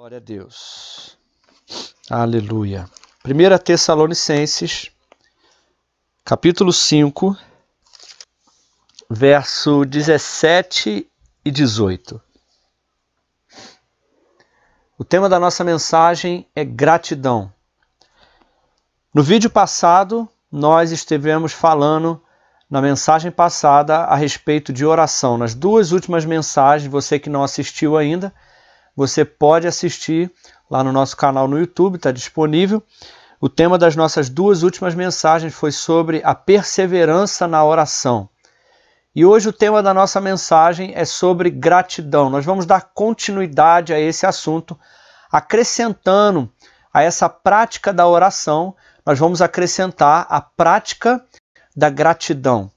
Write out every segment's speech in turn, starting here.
Glória a Deus. Aleluia. 1 Tessalonicenses, capítulo 5, verso 17 e 18. O tema da nossa mensagem é gratidão. No vídeo passado, nós estivemos falando, na mensagem passada, a respeito de oração. Nas duas últimas mensagens, você que não assistiu ainda, você pode assistir lá no nosso canal no YouTube, está disponível. O tema das nossas duas últimas mensagens foi sobre a perseverança na oração. E hoje o tema da nossa mensagem é sobre gratidão. Nós vamos dar continuidade a esse assunto, acrescentando a essa prática da oração, nós vamos acrescentar a prática da gratidão.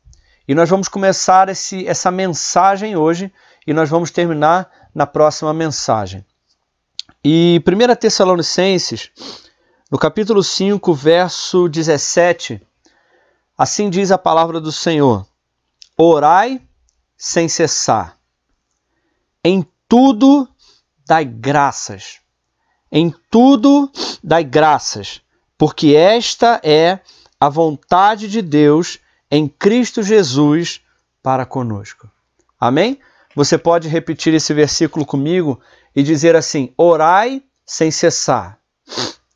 E nós vamos começar esse, essa mensagem hoje e nós vamos terminar na próxima mensagem. E 1 Tessalonicenses, no capítulo 5, verso 17, assim diz a palavra do Senhor: Orai sem cessar, em tudo dai graças, em tudo dai graças, porque esta é a vontade de Deus em Cristo Jesus para conosco. Amém? Você pode repetir esse versículo comigo e dizer assim: orai sem cessar.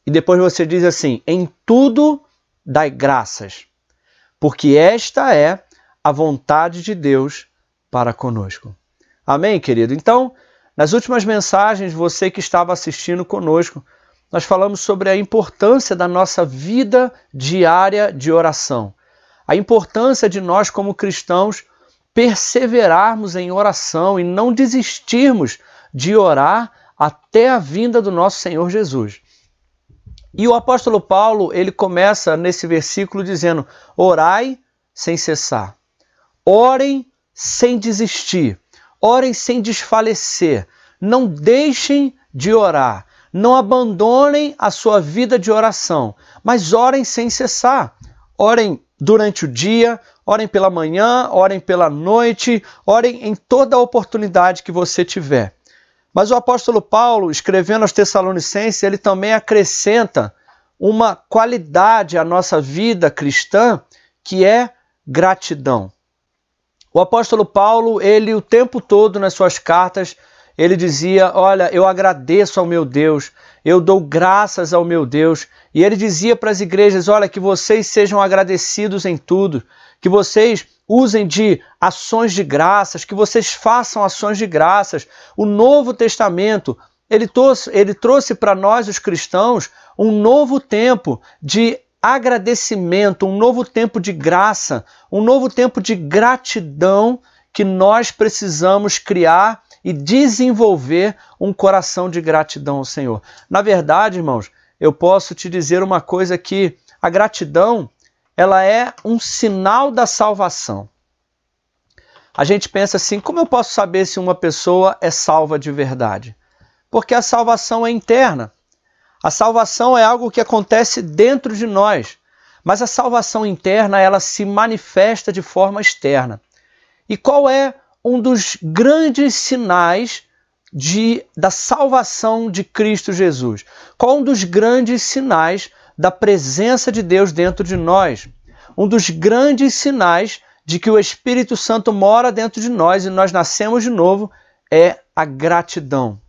E depois você diz assim: em tudo dai graças, porque esta é a vontade de Deus para conosco. Amém, querido? Então, nas últimas mensagens, você que estava assistindo conosco, nós falamos sobre a importância da nossa vida diária de oração. A importância de nós, como cristãos, perseverarmos em oração e não desistirmos de orar até a vinda do nosso Senhor Jesus. E o apóstolo Paulo, ele começa nesse versículo dizendo: Orai sem cessar. Orem sem desistir. Orem sem desfalecer. Não deixem de orar. Não abandonem a sua vida de oração, mas orem sem cessar. Orem durante o dia, orem pela manhã, orem pela noite, orem em toda a oportunidade que você tiver. Mas o apóstolo Paulo, escrevendo aos Tessalonicenses, ele também acrescenta uma qualidade à nossa vida cristã, que é gratidão. O apóstolo Paulo, ele o tempo todo nas suas cartas, ele dizia: Olha, eu agradeço ao meu Deus, eu dou graças ao meu Deus. E ele dizia para as igrejas: Olha, que vocês sejam agradecidos em tudo, que vocês usem de ações de graças, que vocês façam ações de graças. O Novo Testamento, ele trouxe, ele trouxe para nós, os cristãos, um novo tempo de agradecimento, um novo tempo de graça, um novo tempo de gratidão que nós precisamos criar e desenvolver um coração de gratidão ao Senhor. Na verdade, irmãos, eu posso te dizer uma coisa que a gratidão, ela é um sinal da salvação. A gente pensa assim, como eu posso saber se uma pessoa é salva de verdade? Porque a salvação é interna. A salvação é algo que acontece dentro de nós, mas a salvação interna ela se manifesta de forma externa. E qual é um dos grandes sinais de, da salvação de Cristo Jesus? Qual um dos grandes sinais da presença de Deus dentro de nós? Um dos grandes sinais de que o Espírito Santo mora dentro de nós e nós nascemos de novo é a gratidão.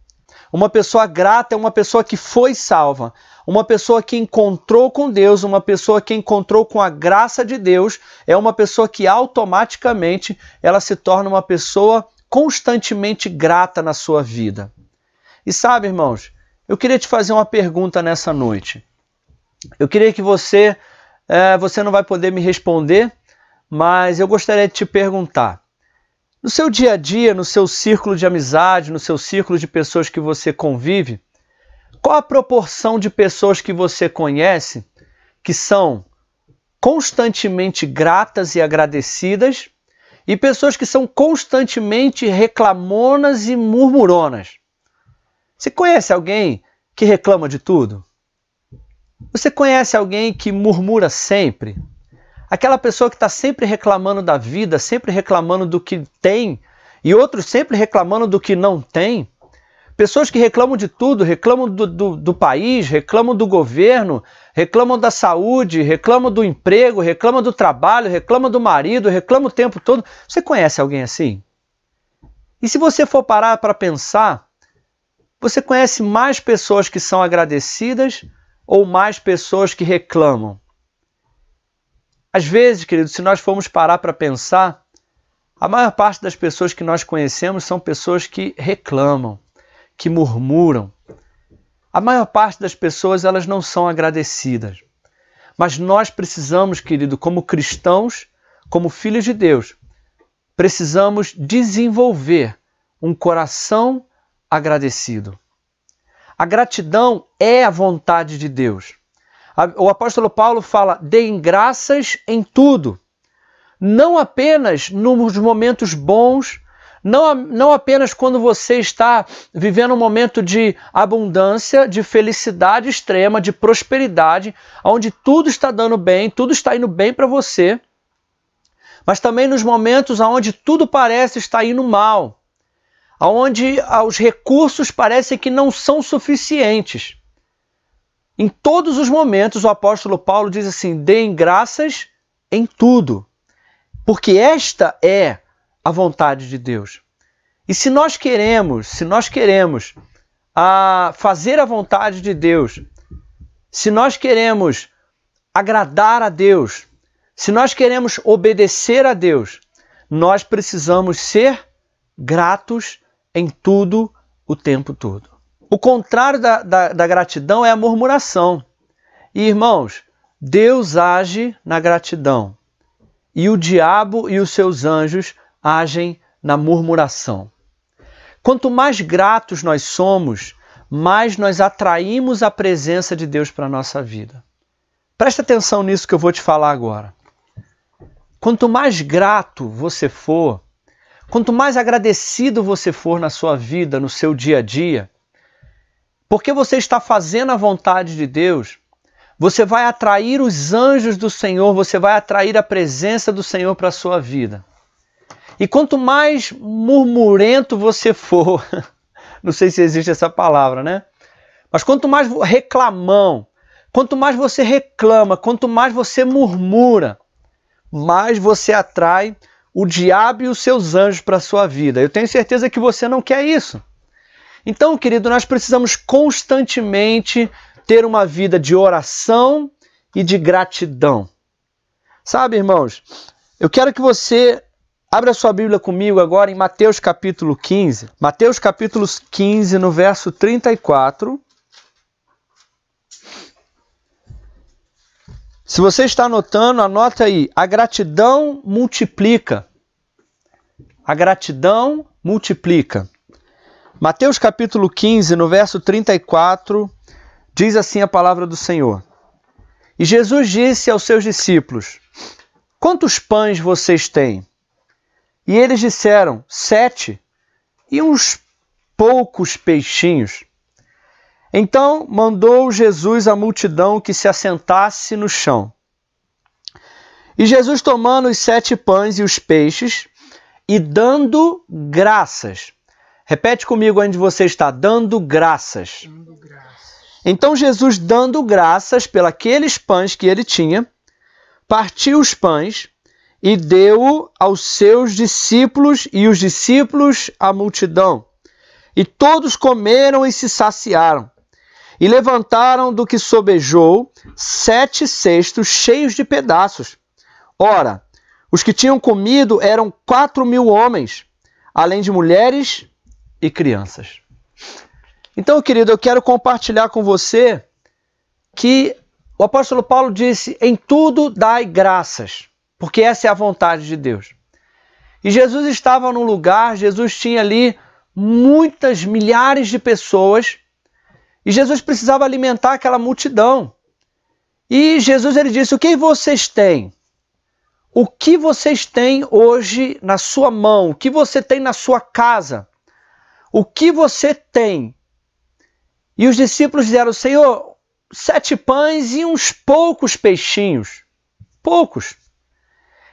Uma pessoa grata é uma pessoa que foi salva, uma pessoa que encontrou com Deus, uma pessoa que encontrou com a graça de Deus, é uma pessoa que automaticamente ela se torna uma pessoa constantemente grata na sua vida. E sabe, irmãos, eu queria te fazer uma pergunta nessa noite. Eu queria que você, é, você não vai poder me responder, mas eu gostaria de te perguntar. No seu dia a dia, no seu círculo de amizade, no seu círculo de pessoas que você convive, qual a proporção de pessoas que você conhece que são constantemente gratas e agradecidas e pessoas que são constantemente reclamonas e murmuronas? Você conhece alguém que reclama de tudo? Você conhece alguém que murmura sempre? Aquela pessoa que está sempre reclamando da vida, sempre reclamando do que tem e outros sempre reclamando do que não tem? Pessoas que reclamam de tudo, reclamam do, do, do, país, reclamam do governo, reclamam da saúde, reclamam do emprego, reclamam do trabalho, reclamam do marido, reclamam o tempo todo. Você conhece alguém assim? E se você for parar para pensar, você conhece mais pessoas que são agradecidas ou mais pessoas que reclamam? Às vezes, querido, se nós formos parar para pensar, a maior parte das pessoas que nós conhecemos são pessoas que reclamam, que murmuram. A maior parte das pessoas elas não são agradecidas. Mas nós precisamos, querido, como cristãos, como filhos de Deus, precisamos desenvolver um coração agradecido. A gratidão é a vontade de Deus. O apóstolo Paulo fala: deem graças em tudo, não apenas nos momentos bons, não, não apenas quando você está vivendo um momento de abundância, de felicidade extrema, de prosperidade, onde tudo está dando bem, tudo está indo bem para você, mas também nos momentos onde tudo parece estar indo mal onde os recursos parecem que não são suficientes. Em todos os momentos, o apóstolo Paulo diz assim: deem graças em tudo, porque esta é a vontade de Deus. E se nós queremos, se nós queremos a fazer a vontade de Deus, se nós queremos agradar a Deus, se nós queremos obedecer a Deus, nós precisamos ser gratos em tudo o tempo todo. O contrário da, da, da gratidão é a murmuração. E irmãos, Deus age na gratidão e o diabo e os seus anjos agem na murmuração. Quanto mais gratos nós somos, mais nós atraímos a presença de Deus para a nossa vida. Presta atenção nisso que eu vou te falar agora. Quanto mais grato você for, Quanto mais agradecido você for na sua vida, no seu dia a dia, porque você está fazendo a vontade de Deus, você vai atrair os anjos do Senhor, você vai atrair a presença do Senhor para a sua vida. E quanto mais murmurento você for, não sei se existe essa palavra, né? Mas quanto mais reclamão, quanto mais você reclama, quanto mais você murmura, mais você atrai o diabo e os seus anjos para a sua vida. Eu tenho certeza que você não quer isso. Então, querido, nós precisamos constantemente ter uma vida de oração e de gratidão. Sabe, irmãos, eu quero que você abra sua Bíblia comigo agora em Mateus capítulo 15. Mateus capítulo 15, no verso 34. Se você está anotando, anota aí. A gratidão multiplica. A gratidão multiplica. Mateus capítulo 15, no verso 34, diz assim a palavra do Senhor. E Jesus disse aos seus discípulos: Quantos pães vocês têm? E eles disseram: Sete, e uns poucos peixinhos. Então mandou Jesus à multidão que se assentasse no chão. E Jesus, tomando os sete pães e os peixes, e dando graças. Repete comigo onde você está, dando graças. dando graças. Então Jesus, dando graças pelos pães que ele tinha, partiu os pães e deu aos seus discípulos e os discípulos à multidão. E todos comeram e se saciaram. E levantaram do que sobejou sete cestos cheios de pedaços. Ora, os que tinham comido eram quatro mil homens, além de mulheres e crianças. Então, querido, eu quero compartilhar com você que o apóstolo Paulo disse: em tudo dai graças, porque essa é a vontade de Deus. E Jesus estava num lugar, Jesus tinha ali muitas milhares de pessoas e Jesus precisava alimentar aquela multidão. E Jesus ele disse: O que vocês têm? O que vocês têm hoje na sua mão? O que você tem na sua casa? O que você tem? E os discípulos disseram: Senhor, sete pães e uns poucos peixinhos. Poucos.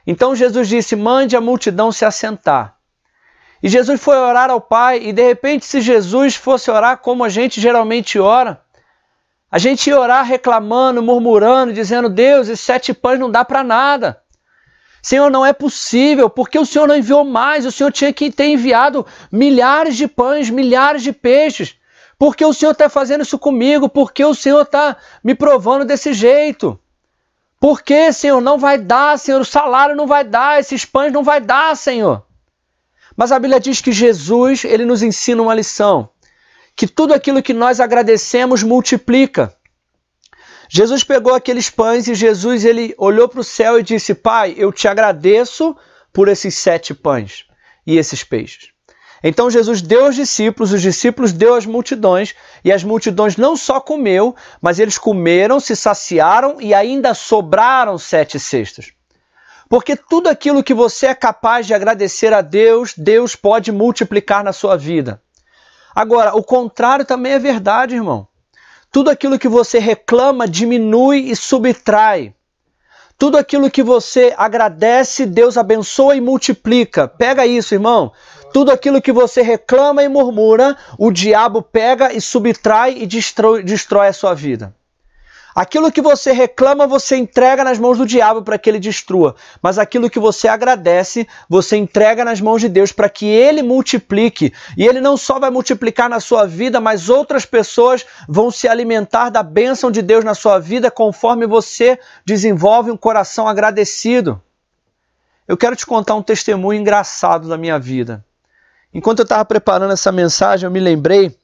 Então Jesus disse: Mande a multidão se assentar. E Jesus foi orar ao Pai, e de repente, se Jesus fosse orar como a gente geralmente ora, a gente ia orar reclamando, murmurando, dizendo: Deus, esses sete pães não dá para nada. Senhor, não é possível, porque o Senhor não enviou mais, o Senhor tinha que ter enviado milhares de pães, milhares de peixes. Porque o Senhor está fazendo isso comigo? Porque o Senhor está me provando desse jeito? Por que, Senhor? Não vai dar, Senhor, o salário não vai dar, esses pães não vai dar, Senhor. Mas a Bíblia diz que Jesus, ele nos ensina uma lição, que tudo aquilo que nós agradecemos multiplica. Jesus pegou aqueles pães e Jesus ele olhou para o céu e disse: Pai, eu te agradeço por esses sete pães e esses peixes. Então Jesus deu aos discípulos, os discípulos deu às multidões, e as multidões não só comeu, mas eles comeram, se saciaram e ainda sobraram sete cestos. Porque tudo aquilo que você é capaz de agradecer a Deus, Deus pode multiplicar na sua vida. Agora, o contrário também é verdade, irmão. Tudo aquilo que você reclama diminui e subtrai. Tudo aquilo que você agradece, Deus abençoa e multiplica. Pega isso, irmão. Tudo aquilo que você reclama e murmura, o diabo pega e subtrai e destrói, destrói a sua vida. Aquilo que você reclama, você entrega nas mãos do diabo para que ele destrua. Mas aquilo que você agradece, você entrega nas mãos de Deus para que ele multiplique. E ele não só vai multiplicar na sua vida, mas outras pessoas vão se alimentar da bênção de Deus na sua vida conforme você desenvolve um coração agradecido. Eu quero te contar um testemunho engraçado da minha vida. Enquanto eu estava preparando essa mensagem, eu me lembrei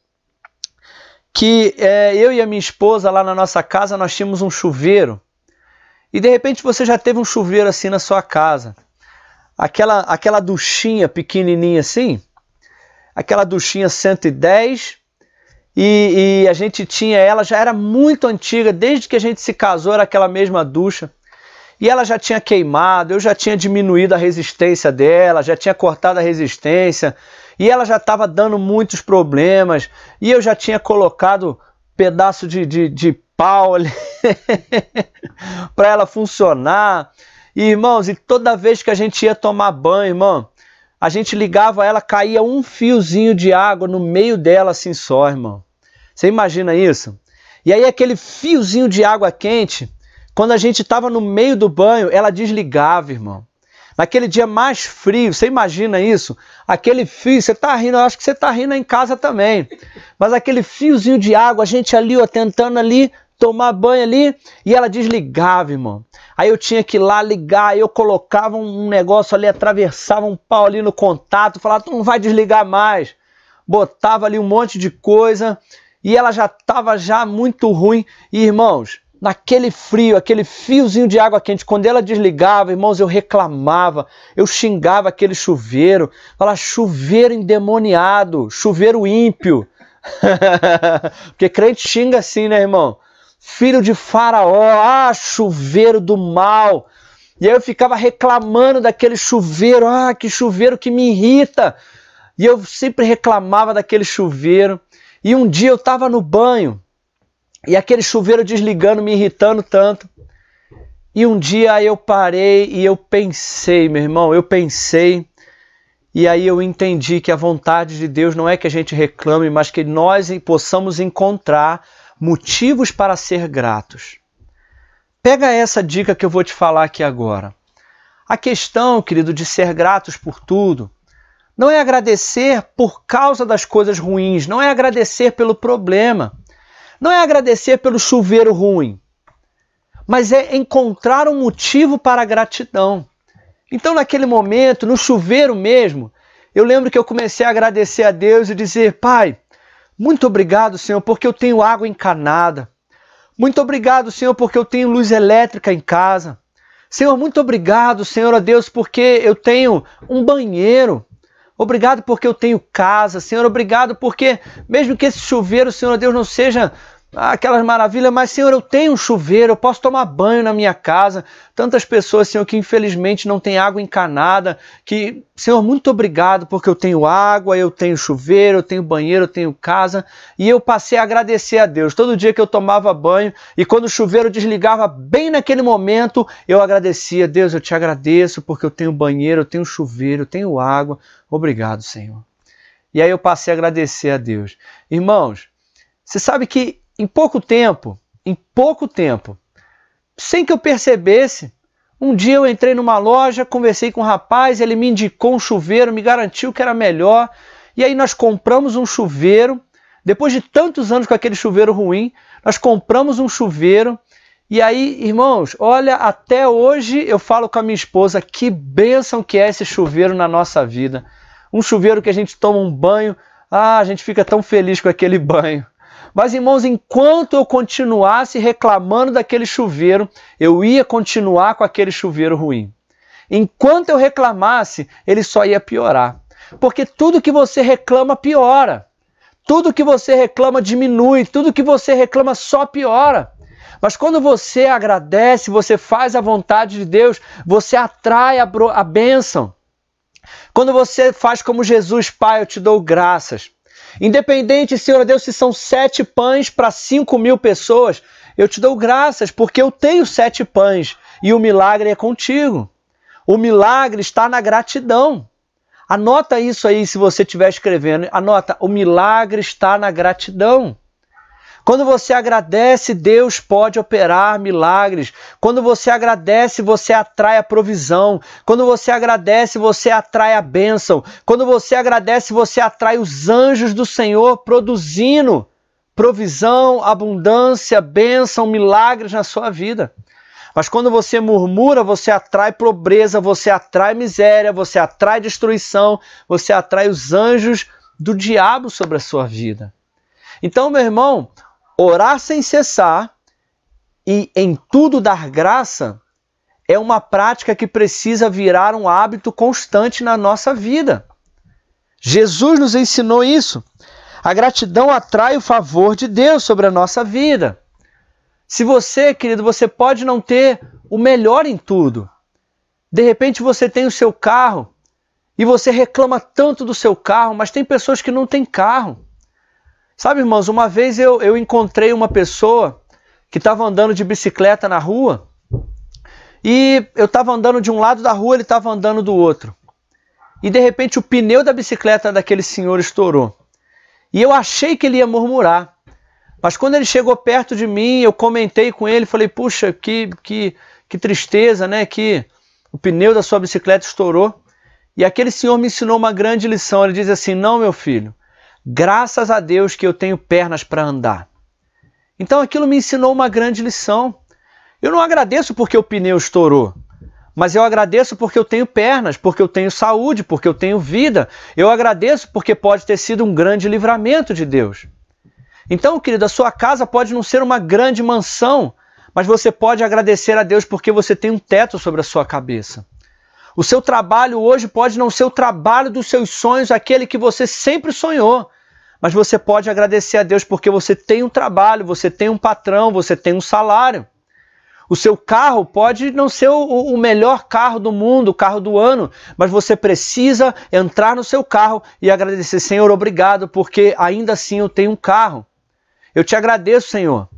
que é, eu e a minha esposa lá na nossa casa nós tínhamos um chuveiro. E de repente você já teve um chuveiro assim na sua casa, aquela aquela duchinha pequenininha assim, aquela duchinha 110 e, e a gente tinha ela já era muito antiga desde que a gente se casou era aquela mesma ducha. E ela já tinha queimado, eu já tinha diminuído a resistência dela, já tinha cortado a resistência, e ela já estava dando muitos problemas, e eu já tinha colocado pedaço de, de, de pau para ela funcionar. E, irmãos, e toda vez que a gente ia tomar banho, irmão, a gente ligava ela, caía um fiozinho de água no meio dela assim só, irmão. Você imagina isso? E aí aquele fiozinho de água quente, quando a gente estava no meio do banho, ela desligava, irmão. Naquele dia mais frio, você imagina isso? Aquele fio, você tá rindo, eu acho que você tá rindo em casa também. Mas aquele fiozinho de água, a gente ali, ó, tentando ali tomar banho ali, e ela desligava, irmão. Aí eu tinha que ir lá ligar, eu colocava um negócio ali, atravessava um pau ali no contato, falava, tu não vai desligar mais. Botava ali um monte de coisa, e ela já estava já muito ruim. E, irmãos, naquele frio, aquele fiozinho de água quente, quando ela desligava, irmãos, eu reclamava, eu xingava aquele chuveiro, falava chuveiro endemoniado, chuveiro ímpio. Porque crente xinga assim, né, irmão? Filho de Faraó, ah, chuveiro do mal. E aí eu ficava reclamando daquele chuveiro, ah, que chuveiro que me irrita. E eu sempre reclamava daquele chuveiro. E um dia eu estava no banho, e aquele chuveiro desligando, me irritando tanto. E um dia eu parei e eu pensei, meu irmão, eu pensei, e aí eu entendi que a vontade de Deus não é que a gente reclame, mas que nós possamos encontrar motivos para ser gratos. Pega essa dica que eu vou te falar aqui agora. A questão, querido, de ser gratos por tudo, não é agradecer por causa das coisas ruins, não é agradecer pelo problema. Não é agradecer pelo chuveiro ruim, mas é encontrar um motivo para a gratidão. Então, naquele momento, no chuveiro mesmo, eu lembro que eu comecei a agradecer a Deus e dizer: Pai, muito obrigado, Senhor, porque eu tenho água encanada. Muito obrigado, Senhor, porque eu tenho luz elétrica em casa. Senhor, muito obrigado, Senhor, a Deus, porque eu tenho um banheiro. Obrigado porque eu tenho casa, Senhor. Obrigado porque, mesmo que esse chuveiro, Senhor Deus, não seja aquelas maravilhas, mas Senhor, eu tenho um chuveiro, eu posso tomar banho na minha casa. Tantas pessoas, Senhor, que infelizmente não tem água encanada, que, Senhor, muito obrigado porque eu tenho água, eu tenho chuveiro, eu tenho banheiro, eu tenho casa. E eu passei a agradecer a Deus todo dia que eu tomava banho e quando o chuveiro desligava bem naquele momento, eu agradecia, Deus, eu te agradeço porque eu tenho banheiro, eu tenho chuveiro, eu tenho água. Obrigado, Senhor. E aí eu passei a agradecer a Deus. Irmãos, você sabe que em pouco tempo, em pouco tempo, sem que eu percebesse, um dia eu entrei numa loja, conversei com um rapaz, ele me indicou um chuveiro, me garantiu que era melhor, e aí nós compramos um chuveiro. Depois de tantos anos com aquele chuveiro ruim, nós compramos um chuveiro. E aí, irmãos, olha, até hoje eu falo com a minha esposa que bênção que é esse chuveiro na nossa vida. Um chuveiro que a gente toma um banho, ah, a gente fica tão feliz com aquele banho. Mas, irmãos, enquanto eu continuasse reclamando daquele chuveiro, eu ia continuar com aquele chuveiro ruim. Enquanto eu reclamasse, ele só ia piorar. Porque tudo que você reclama piora. Tudo que você reclama diminui, tudo que você reclama só piora. Mas quando você agradece, você faz a vontade de Deus, você atrai a, a bênção. Quando você faz como Jesus, Pai, eu te dou graças. Independente, Senhor Deus, se são sete pães para cinco mil pessoas, eu te dou graças, porque eu tenho sete pães e o milagre é contigo. O milagre está na gratidão. Anota isso aí se você estiver escrevendo. Anota, o milagre está na gratidão. Quando você agradece, Deus pode operar milagres. Quando você agradece, você atrai a provisão. Quando você agradece, você atrai a bênção. Quando você agradece, você atrai os anjos do Senhor produzindo provisão, abundância, bênção, milagres na sua vida. Mas quando você murmura, você atrai pobreza, você atrai miséria, você atrai destruição, você atrai os anjos do diabo sobre a sua vida. Então, meu irmão, orar sem cessar e em tudo dar graça é uma prática que precisa virar um hábito constante na nossa vida. Jesus nos ensinou isso. A gratidão atrai o favor de Deus sobre a nossa vida. Se você, querido, você pode não ter o melhor em tudo. De repente você tem o seu carro e você reclama tanto do seu carro, mas tem pessoas que não têm carro. Sabe, irmãos, uma vez eu, eu encontrei uma pessoa que estava andando de bicicleta na rua e eu estava andando de um lado da rua, ele estava andando do outro. E de repente o pneu da bicicleta daquele senhor estourou. E eu achei que ele ia murmurar. Mas quando ele chegou perto de mim, eu comentei com ele, falei: "Puxa, que que que tristeza, né? Que o pneu da sua bicicleta estourou". E aquele senhor me ensinou uma grande lição. Ele diz assim: "Não, meu filho, Graças a Deus que eu tenho pernas para andar. Então aquilo me ensinou uma grande lição. Eu não agradeço porque o pneu estourou, mas eu agradeço porque eu tenho pernas, porque eu tenho saúde, porque eu tenho vida. Eu agradeço porque pode ter sido um grande livramento de Deus. Então, querido, a sua casa pode não ser uma grande mansão, mas você pode agradecer a Deus porque você tem um teto sobre a sua cabeça. O seu trabalho hoje pode não ser o trabalho dos seus sonhos, aquele que você sempre sonhou. Mas você pode agradecer a Deus porque você tem um trabalho, você tem um patrão, você tem um salário. O seu carro pode não ser o, o, melhor carro do mundo, o carro do ano, mas você precisa entrar no seu carro e agradecer, Senhor, obrigado, porque ainda assim eu tenho um carro. Eu te agradeço, Senhor.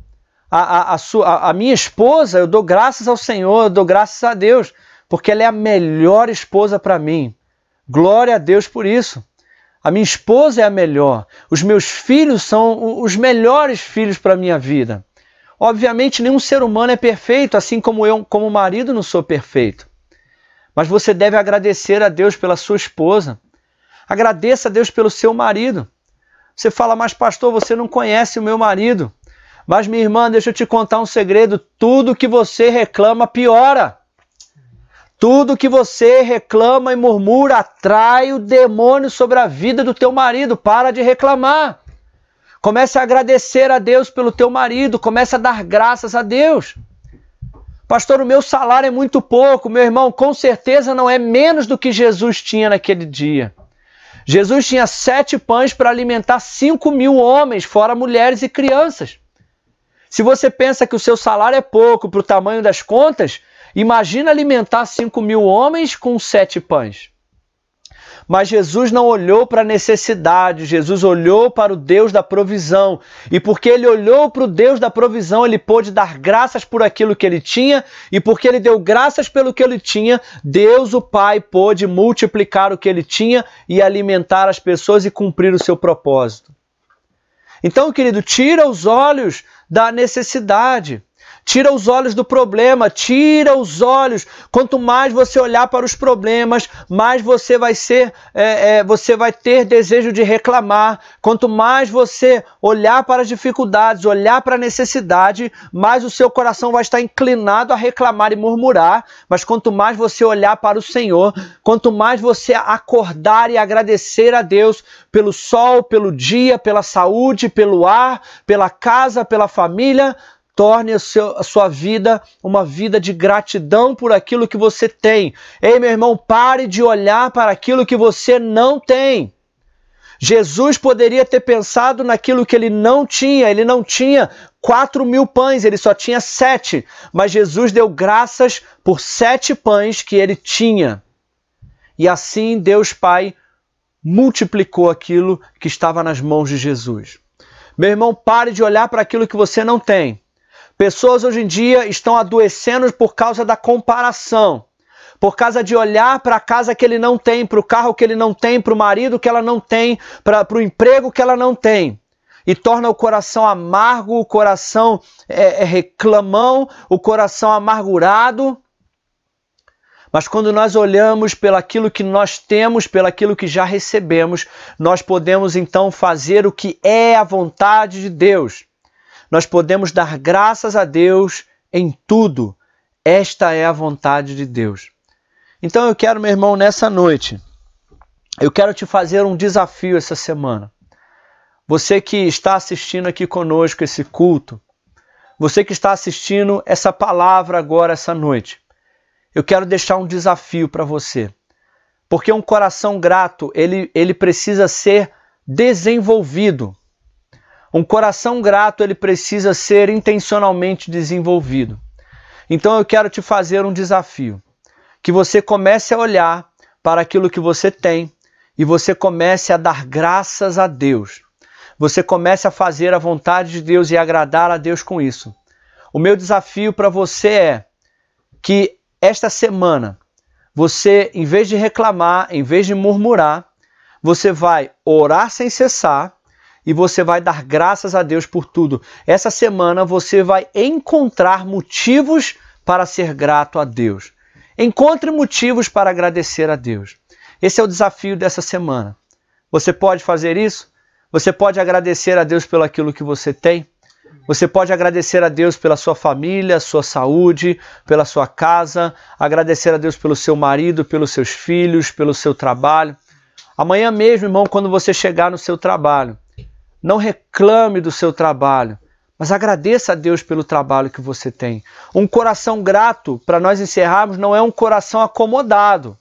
A, a, a, sua, a minha esposa, eu dou graças ao Senhor, eu dou graças a Deus porque ela é a melhor esposa para mim. Glória a Deus por isso. A minha esposa é a melhor. Os meus filhos são os melhores filhos para a minha vida. Obviamente, nenhum ser humano é perfeito, assim como eu, como marido, não sou perfeito. Mas você deve agradecer a Deus pela sua esposa. Agradeça a Deus pelo seu marido. Você fala, mas pastor, você não conhece o meu marido. Mas minha irmã, deixa eu te contar um segredo: tudo que você reclama piora. Tudo que você reclama e murmura atrai o demônio sobre a vida do teu marido. Para de reclamar. Comece a agradecer a Deus pelo teu marido. Comece a dar graças a Deus. Pastor, o meu salário é muito pouco. Meu irmão, com certeza não é menos do que Jesus tinha naquele dia. Jesus tinha sete pães para alimentar cinco mil homens, fora mulheres e crianças. Se você pensa que o seu salário é pouco para o tamanho das contas, imagina alimentar 5 mil homens com sete pães. Mas Jesus não olhou para a necessidade, Jesus olhou para o Deus da provisão. E porque ele olhou para o Deus da provisão, ele pôde dar graças por aquilo que ele tinha, e porque ele deu graças pelo que ele tinha, Deus, o Pai, pôde multiplicar o que ele tinha e alimentar as pessoas e cumprir o seu propósito. Então, querido, tira os olhos da necessidade. Tira os olhos do problema, tira os olhos. Quanto mais você olhar para os problemas, mais você vai ser, é, é, você vai ter desejo de reclamar. Quanto mais você olhar para as dificuldades, olhar para a necessidade, mais o seu coração vai estar inclinado a reclamar e murmurar. Mas quanto mais você olhar para o Senhor, quanto mais você acordar e agradecer a Deus pelo sol, pelo dia, pela saúde, pelo ar, pela casa, pela família, Torne a, seu, a, sua vida uma vida de gratidão por aquilo que você tem. Ei, meu irmão, pare de olhar para aquilo que você não tem. Jesus poderia ter pensado naquilo que ele não tinha. Ele não tinha quatro mil pães, ele só tinha sete. Mas Jesus deu graças por sete pães que ele tinha. E assim Deus Pai multiplicou aquilo que estava nas mãos de Jesus. Meu irmão, pare de olhar para aquilo que você não tem Pessoas hoje em dia estão adoecendo por causa da comparação, por causa de olhar para a casa que ele não tem, para o carro que ele não tem, para o marido que ela não tem, para o emprego que ela não tem. E torna o coração amargo, o coração é, é reclamão, o coração amargurado. Mas quando nós olhamos pelaquilo que nós temos, pelaquilo que já recebemos, nós podemos então fazer o que é a vontade de Deus nós podemos dar graças a Deus em tudo. Esta é a vontade de Deus. Então eu quero, meu irmão, nessa noite, eu quero te fazer um desafio essa semana. Você que está assistindo aqui conosco esse culto, você que está assistindo essa palavra agora essa noite, eu quero deixar um desafio para você. Porque um coração grato, ele, ele precisa ser desenvolvido. Um coração grato ele precisa ser intencionalmente desenvolvido. Então eu quero te fazer um desafio, que você comece a olhar para aquilo que você tem e você comece a dar graças a Deus. Você comece a fazer a vontade de Deus e agradar a Deus com isso. O meu desafio para você é que esta semana você, em vez de reclamar, em vez de murmurar, você vai orar sem cessar e você vai dar graças a Deus por tudo. Essa semana você vai encontrar motivos para ser grato a Deus. Encontre motivos para agradecer a Deus. Esse é o desafio dessa semana. Você pode fazer isso? Você pode agradecer a Deus pelo aquilo que você tem? Você pode agradecer a Deus pela sua família, sua saúde, pela sua casa, agradecer a Deus pelo seu marido, pelos seus filhos, pelo seu trabalho. Amanhã mesmo, irmão, quando você chegar no seu trabalho, não reclame do seu trabalho, mas agradeça a Deus pelo trabalho que você tem. Um coração grato, para nós encerrarmos, não é um coração acomodado.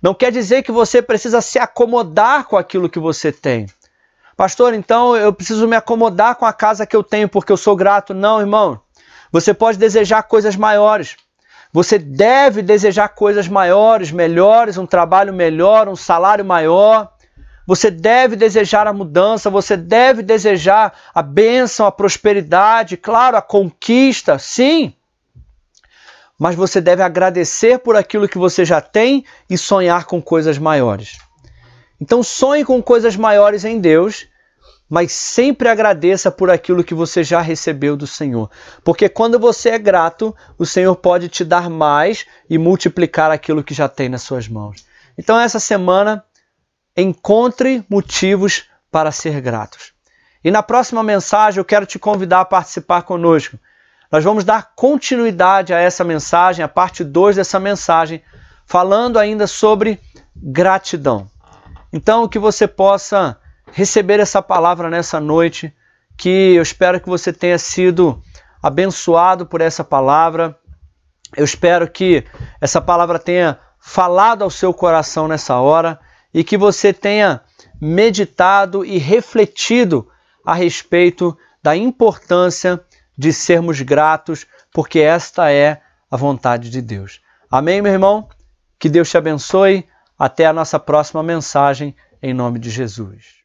Não quer dizer que você precisa se acomodar com aquilo que você tem. Pastor, então eu preciso me acomodar com a casa que eu tenho porque eu sou grato. Não, irmão. Você pode desejar coisas maiores. Você deve desejar coisas maiores, melhores, um trabalho melhor, um salário maior. Você deve desejar a mudança, você deve desejar a bênção, a prosperidade, claro, a conquista, sim. Mas você deve agradecer por aquilo que você já tem e sonhar com coisas maiores. Então sonhe com coisas maiores em Deus, mas sempre agradeça por aquilo que você já recebeu do Senhor. Porque quando você é grato, o Senhor pode te dar mais e multiplicar aquilo que já tem nas suas mãos. Então essa semana encontre motivos para ser gratos. E na próxima mensagem eu quero te convidar a participar conosco. Nós vamos dar continuidade a essa mensagem, a parte 2 dessa mensagem, falando ainda sobre gratidão. Então, que você possa receber essa palavra nessa noite, que eu espero que você tenha sido abençoado por essa palavra. Eu espero que essa palavra tenha falado ao seu coração nessa hora e que você tenha meditado e refletido a respeito da importância de sermos gratos, porque esta é a vontade de Deus. Amém, meu irmão? Que Deus te abençoe. Até a nossa próxima mensagem, em nome de Jesus.